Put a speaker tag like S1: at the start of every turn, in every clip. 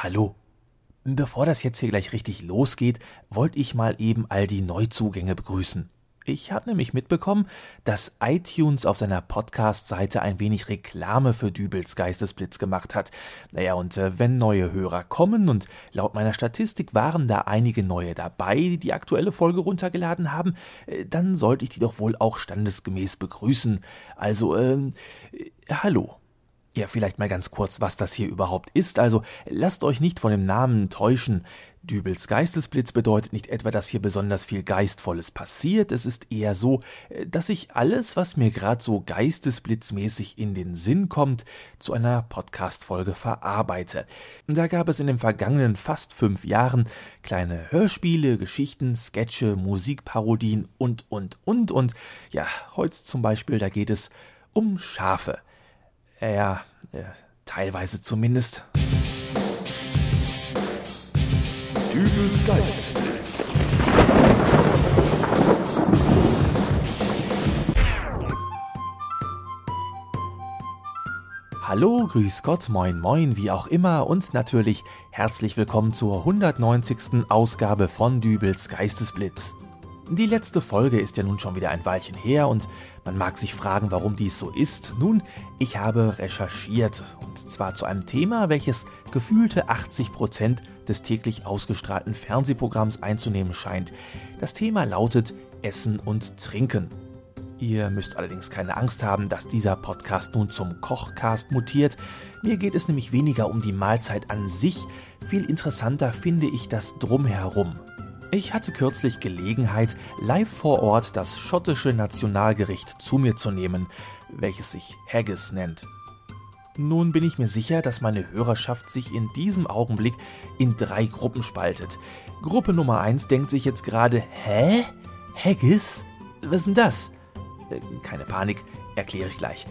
S1: Hallo. Bevor das jetzt hier gleich richtig losgeht, wollte ich mal eben all die Neuzugänge begrüßen. Ich habe nämlich mitbekommen, dass iTunes auf seiner Podcast-Seite ein wenig Reklame für Dübels Geistesblitz gemacht hat. Naja, und äh, wenn neue Hörer kommen, und laut meiner Statistik waren da einige neue dabei, die die aktuelle Folge runtergeladen haben, äh, dann sollte ich die doch wohl auch standesgemäß begrüßen. Also, ähm, äh, hallo. Ja, vielleicht mal ganz kurz, was das hier überhaupt ist. Also lasst euch nicht von dem Namen täuschen. Dübels Geistesblitz bedeutet nicht etwa, dass hier besonders viel Geistvolles passiert. Es ist eher so, äh, dass ich alles, was mir gerade so geistesblitzmäßig in den Sinn kommt, zu einer Podcast-Folge verarbeite. Da gab es in den vergangenen fast fünf Jahren kleine Hörspiele, Geschichten, Sketche, Musikparodien und, und, und, und. Ja, heute zum Beispiel, da geht es um Schafe. Ja, teilweise zumindest. Dübels. Hallo, grüß Gott, moin moin, wie auch immer und natürlich herzlich willkommen zur 190. Ausgabe von Dübels Geistesblitz. Die letzte Folge ist ja nun schon wieder ein Weilchen her und man mag sich fragen, warum dies so ist. Nun, ich habe recherchiert und zwar zu einem Thema, welches gefühlte 80 Prozent des täglich ausgestrahlten Fernsehprogramms einzunehmen scheint. Das Thema lautet Essen und Trinken. Ihr müsst allerdings keine Angst haben, dass dieser Podcast nun zum Kochcast mutiert. Mir geht es nämlich weniger um die Mahlzeit an sich, viel interessanter finde ich das Drumherum. Ich hatte kürzlich Gelegenheit, live vor Ort das schottische Nationalgericht zu mir zu nehmen, welches sich Haggis nennt. Nun bin ich mir sicher, dass meine Hörerschaft sich in diesem Augenblick in drei Gruppen spaltet. Gruppe Nummer 1 denkt sich jetzt gerade, hä? Haggis? Was ist denn das? Äh, keine Panik, erkläre ich gleich.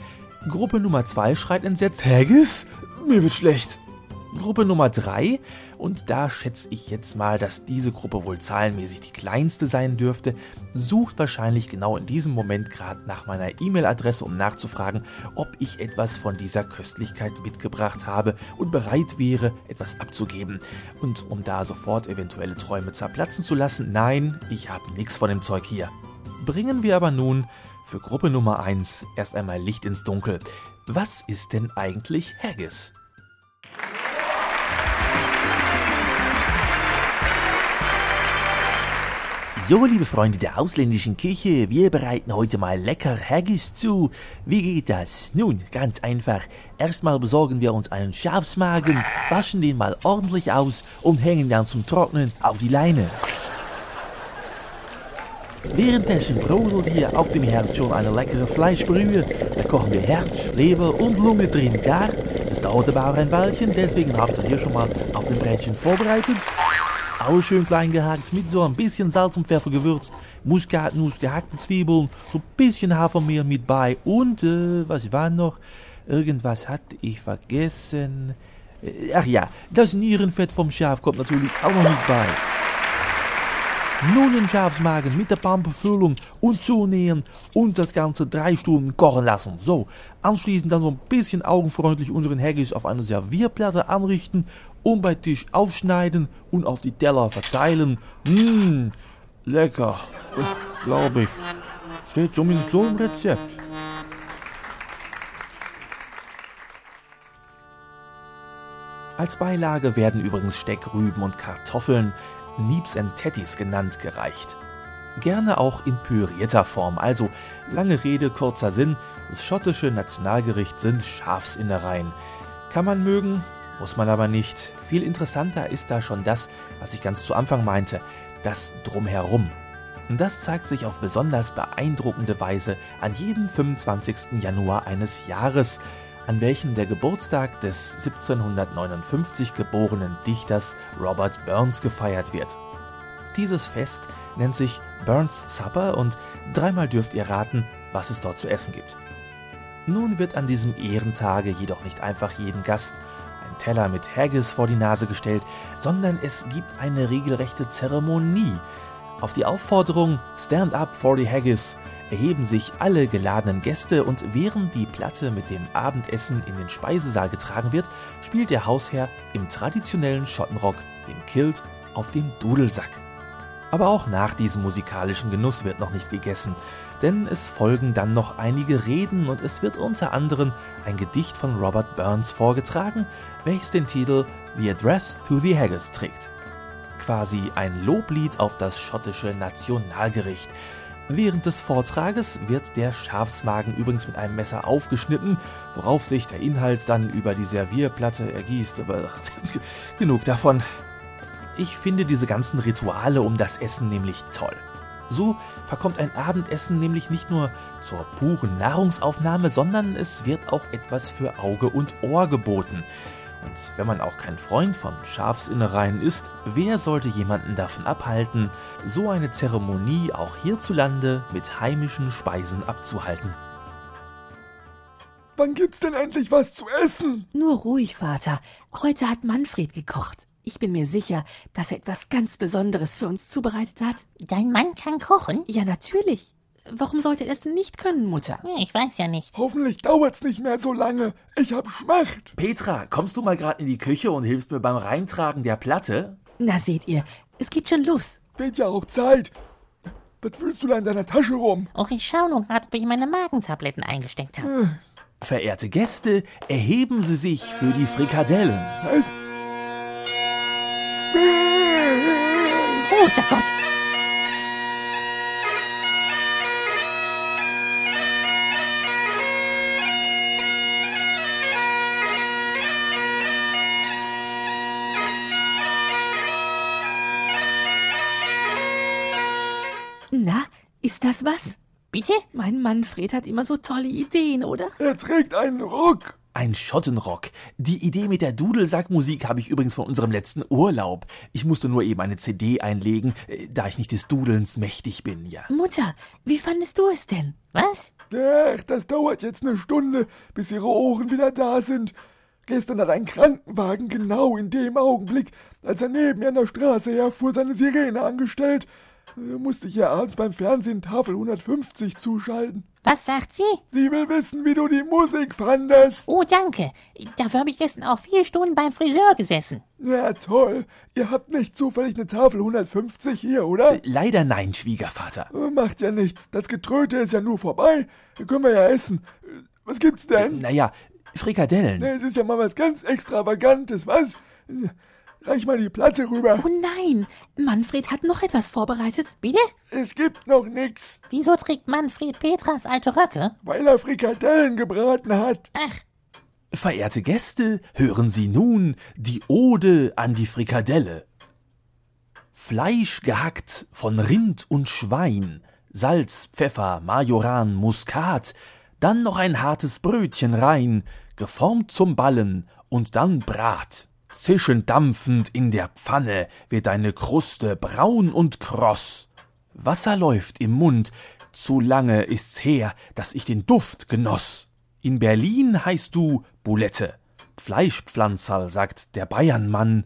S1: Gruppe Nummer 2 schreit entsetzt, Haggis? Mir wird schlecht. Gruppe Nummer 3, und da schätze ich jetzt mal, dass diese Gruppe wohl zahlenmäßig die kleinste sein dürfte, sucht wahrscheinlich genau in diesem Moment gerade nach meiner E-Mail-Adresse, um nachzufragen, ob ich etwas von dieser Köstlichkeit mitgebracht habe und bereit wäre, etwas abzugeben. Und um da sofort eventuelle Träume zerplatzen zu lassen, nein, ich habe nichts von dem Zeug hier. Bringen wir aber nun für Gruppe Nummer 1 erst einmal Licht ins Dunkel. Was ist denn eigentlich Haggis? So, liebe Freunde der ausländischen Küche, wir bereiten heute mal lecker Haggis zu. Wie geht das? Nun, ganz einfach. Erstmal besorgen wir uns einen Schafsmagen, waschen den mal ordentlich aus und hängen dann zum Trocknen auf die Leine. Währenddessen brodelt hier auf dem Herd schon eine leckere Fleischbrühe. Da kochen wir Herz, Leber und Lunge drin gar. Das dauert aber auch ein Weilchen, deswegen habe ich das hier schon mal auf dem Brätchen vorbereitet. Auch schön klein gehackt, mit so ein bisschen Salz und Pfeffer gewürzt, Muskatnuss, gehackte Zwiebeln, so ein bisschen Hafermehl mit bei und, äh, was war noch? Irgendwas hatte ich vergessen. Äh, ach ja, das Nierenfett vom Schaf kommt natürlich auch noch mit bei. Nun den Schafsmagen mit der Pampenfüllung und zunähen und das Ganze drei Stunden kochen lassen. So, anschließend dann so ein bisschen augenfreundlich unseren Haggis auf einer Servierplatte anrichten und bei Tisch aufschneiden und auf die Teller verteilen. Mmm, lecker, glaube ich. Steht zumindest so im Rezept. Als Beilage werden übrigens Steckrüben und Kartoffeln, Nips and Tettis genannt, gereicht. Gerne auch in pürierter Form, also lange Rede, kurzer Sinn, das schottische Nationalgericht sind Schafsinnereien. Kann man mögen, muss man aber nicht. Viel interessanter ist da schon das, was ich ganz zu Anfang meinte, das Drumherum. Und das zeigt sich auf besonders beeindruckende Weise an jedem 25. Januar eines Jahres, an welchem der Geburtstag des 1759 geborenen Dichters Robert Burns gefeiert wird. Dieses Fest nennt sich Burns Supper und dreimal dürft ihr raten, was es dort zu essen gibt. Nun wird an diesem Ehrentage jedoch nicht einfach jedem Gast Teller mit Haggis vor die Nase gestellt, sondern es gibt eine regelrechte Zeremonie. Auf die Aufforderung Stand up for the Haggis erheben sich alle geladenen Gäste und während die Platte mit dem Abendessen in den Speisesaal getragen wird, spielt der Hausherr im traditionellen Schottenrock den Kilt auf dem Dudelsack. Aber auch nach diesem musikalischen Genuss wird noch nicht gegessen, denn es folgen dann noch einige Reden und es wird unter anderem ein Gedicht von Robert Burns vorgetragen, welches den Titel The Address to the Haggis trägt. Quasi ein Loblied auf das schottische Nationalgericht. Während des Vortrages wird der Schafsmagen übrigens mit einem Messer aufgeschnitten, worauf sich der Inhalt dann über die Servierplatte ergießt, aber genug davon. Ich finde diese ganzen Rituale um das Essen nämlich toll. So verkommt ein Abendessen nämlich nicht nur zur puren Nahrungsaufnahme, sondern es wird auch etwas für Auge und Ohr geboten. Und wenn man auch kein Freund von Schafsinnereien ist, wer sollte jemanden davon abhalten, so eine Zeremonie auch hierzulande mit heimischen Speisen abzuhalten?
S2: Wann gibt's denn endlich was zu essen?
S3: Nur ruhig, Vater. Heute hat Manfred gekocht. Ich bin mir sicher, dass er etwas ganz Besonderes für uns zubereitet hat.
S4: Dein Mann kann kochen?
S3: Ja, natürlich. Warum sollte er es denn nicht können, Mutter?
S4: Ich weiß ja nicht.
S2: Hoffentlich dauert's nicht mehr so lange. Ich hab Schmacht.
S1: Petra, kommst du mal gerade in die Küche und hilfst mir beim Reintragen der Platte?
S3: Na, seht ihr, es geht schon los.
S2: Wird ja auch Zeit. Was fühlst du da in deiner Tasche rum?
S4: Och, ich schau nur gerade, ob ich meine Magentabletten eingesteckt habe.
S1: Verehrte Gäste, erheben Sie sich für die Frikadellen.
S2: Was?
S4: Großer Gott!
S3: Na, ist das was?
S4: Bitte?
S3: Mein Manfred hat immer so tolle Ideen, oder?
S2: Er trägt einen Ruck.
S1: Ein Schottenrock. Die Idee mit der Dudelsackmusik habe ich übrigens von unserem letzten Urlaub. Ich musste nur eben eine CD einlegen, äh, da ich nicht des Dudelns mächtig bin, ja.
S3: Mutter, wie fandest du es denn?
S4: Was?
S2: Ach, das dauert jetzt eine Stunde, bis ihre Ohren wieder da sind. Gestern hat ein Krankenwagen genau in dem Augenblick, als er neben mir an der Straße herfuhr, seine Sirene angestellt. Da musste ich ja abends beim Fernsehen Tafel 150 zuschalten.
S4: Was sagt sie?
S2: Sie will wissen, wie du die Musik fandest.
S4: Oh, danke. Dafür habe ich gestern auch vier Stunden beim Friseur gesessen.
S2: Ja, toll. Ihr habt nicht zufällig eine Tafel 150 hier, oder?
S1: Leider nein, Schwiegervater.
S2: Äh, Macht ja nichts. Das Getröte ist ja nur vorbei. Da können wir ja essen. Äh, Was gibt's denn?
S1: Naja, Frikadellen.
S2: Es ist ja mal was ganz Extravagantes, was? Reich mal die Platte rüber.
S3: Oh nein, Manfred hat noch etwas vorbereitet.
S4: Bitte?
S2: Es gibt noch nix,
S4: Wieso trägt Manfred Petras alte Röcke?
S2: weil er Frikadellen gebraten hat.
S4: Ach,
S1: Verehrte Gäste, hören Sie nun die Ode an die Frikadelle. Fleisch gehackt von Rind und Schwein, Salz, Pfeffer, Majoran, Muskat, dann noch ein hartes Brötchen rein, geformt zum Ballen und dann Brat. Zischend dampfend in der Pfanne wird deine Kruste braun und kross. Wasser läuft im Mund, zu lange ist's her, dass ich den Duft genoss. In Berlin heißt du Bulette. Fleischpflanzerl, sagt der Bayernmann.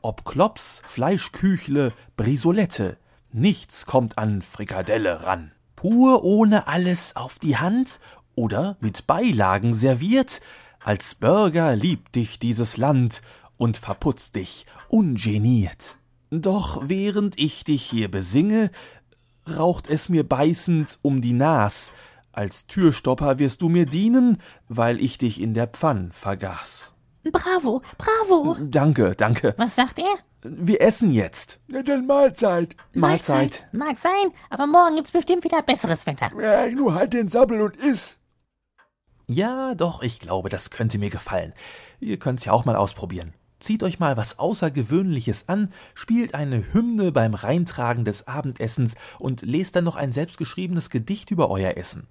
S1: Ob Klops, Fleischküchle, Brisolette, nichts kommt an Frikadelle ran. Pur ohne alles auf die Hand oder mit Beilagen serviert, als Bürger liebt dich dieses Land und verputzt dich ungeniert. Doch während ich dich hier besinge, raucht es mir beißend um die Nas. Als Türstopper wirst du mir dienen, weil ich dich in der Pfann vergaß.
S3: Bravo, bravo.
S1: Danke, danke.
S4: was sagt er?
S1: Wir essen jetzt.
S2: Ja, dann Mahlzeit.
S1: Mahlzeit.
S4: Mag sein, aber morgen gibt's bestimmt wieder besseres Wetter.
S2: Ja, nur halt den Sabbel und iss.
S1: Ja, doch, ich glaube, das könnte mir gefallen. Ihr könnt's ja auch mal ausprobieren. Zieht euch mal was Außergewöhnliches an, spielt eine Hymne beim Reintragen des Abendessens und lest dann noch ein selbstgeschriebenes Gedicht über euer Essen.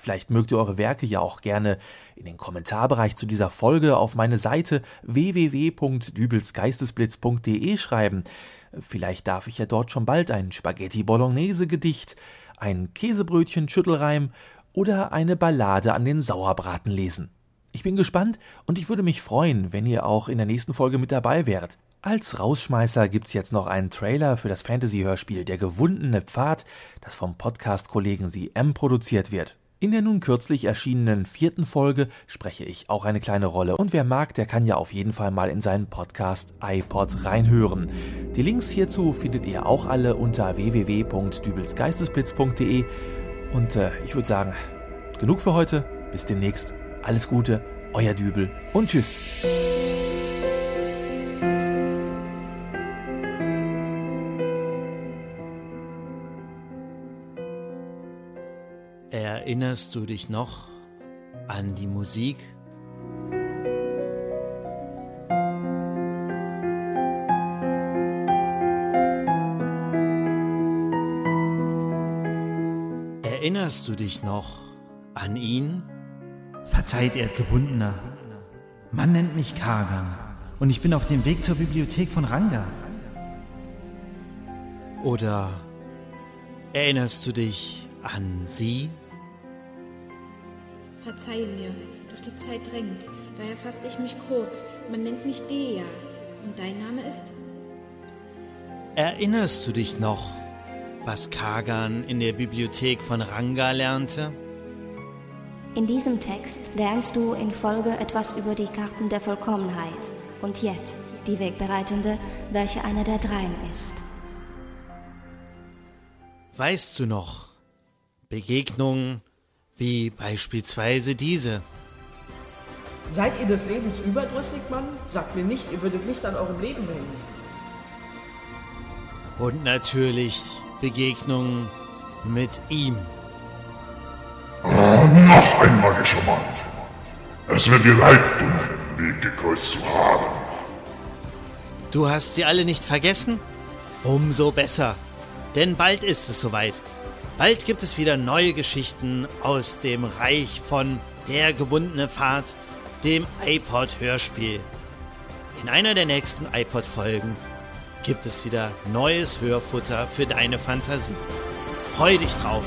S1: Vielleicht mögt ihr eure Werke ja auch gerne in den Kommentarbereich zu dieser Folge auf meine Seite www.dübelsgeistesblitz.de schreiben. Vielleicht darf ich ja dort schon bald ein Spaghetti Bolognese Gedicht, ein Käsebrötchen Schüttelreim oder eine Ballade an den Sauerbraten lesen. Ich bin gespannt und ich würde mich freuen, wenn ihr auch in der nächsten Folge mit dabei wärt. Als Rausschmeißer gibt's jetzt noch einen Trailer für das Fantasy-Hörspiel Der gewundene Pfad, das vom Podcast-Kollegen Sie M produziert wird. In der nun kürzlich erschienenen vierten Folge spreche ich auch eine kleine Rolle und wer mag, der kann ja auf jeden Fall mal in seinen Podcast iPod reinhören. Die Links hierzu findet ihr auch alle unter www.dübelsgeistesblitz.de und äh, ich würde sagen, genug für heute, bis demnächst, alles Gute, euer Dübel und tschüss.
S5: Erinnerst du dich noch an die Musik? Erinnerst du dich noch an ihn?
S6: Verzeiht, Erdgebundener. Man nennt mich Kagan und ich bin auf dem Weg zur Bibliothek von Ranga.
S5: Oder erinnerst du dich an sie?
S7: Verzeihe mir, doch die Zeit drängt. Daher fasste ich mich kurz. Man nennt mich Dea. Und dein Name ist?
S5: Erinnerst du dich noch, was Kagan in der Bibliothek von Ranga lernte?
S8: In diesem Text lernst du in Folge etwas über die Karten der Vollkommenheit und Jet, die Wegbereitende, welche einer der dreien ist.
S5: Weißt du noch, Begegnungen wie beispielsweise diese.
S9: Seid ihr des Lebens überdrüssig, Mann? Sagt mir nicht, ihr würdet nicht an eurem Leben hängen.
S5: Und natürlich Begegnungen mit ihm.
S10: Ein magischer Mann. Es wird dir leid tun, den Weg gekreuzt zu haben.
S5: Du hast sie alle nicht vergessen? Umso besser. Denn bald ist es soweit. Bald gibt es wieder neue Geschichten aus dem Reich von Der gewundene Pfad, dem iPod-Hörspiel. In einer der nächsten iPod-Folgen gibt es wieder neues Hörfutter für deine Fantasie. Freu dich drauf!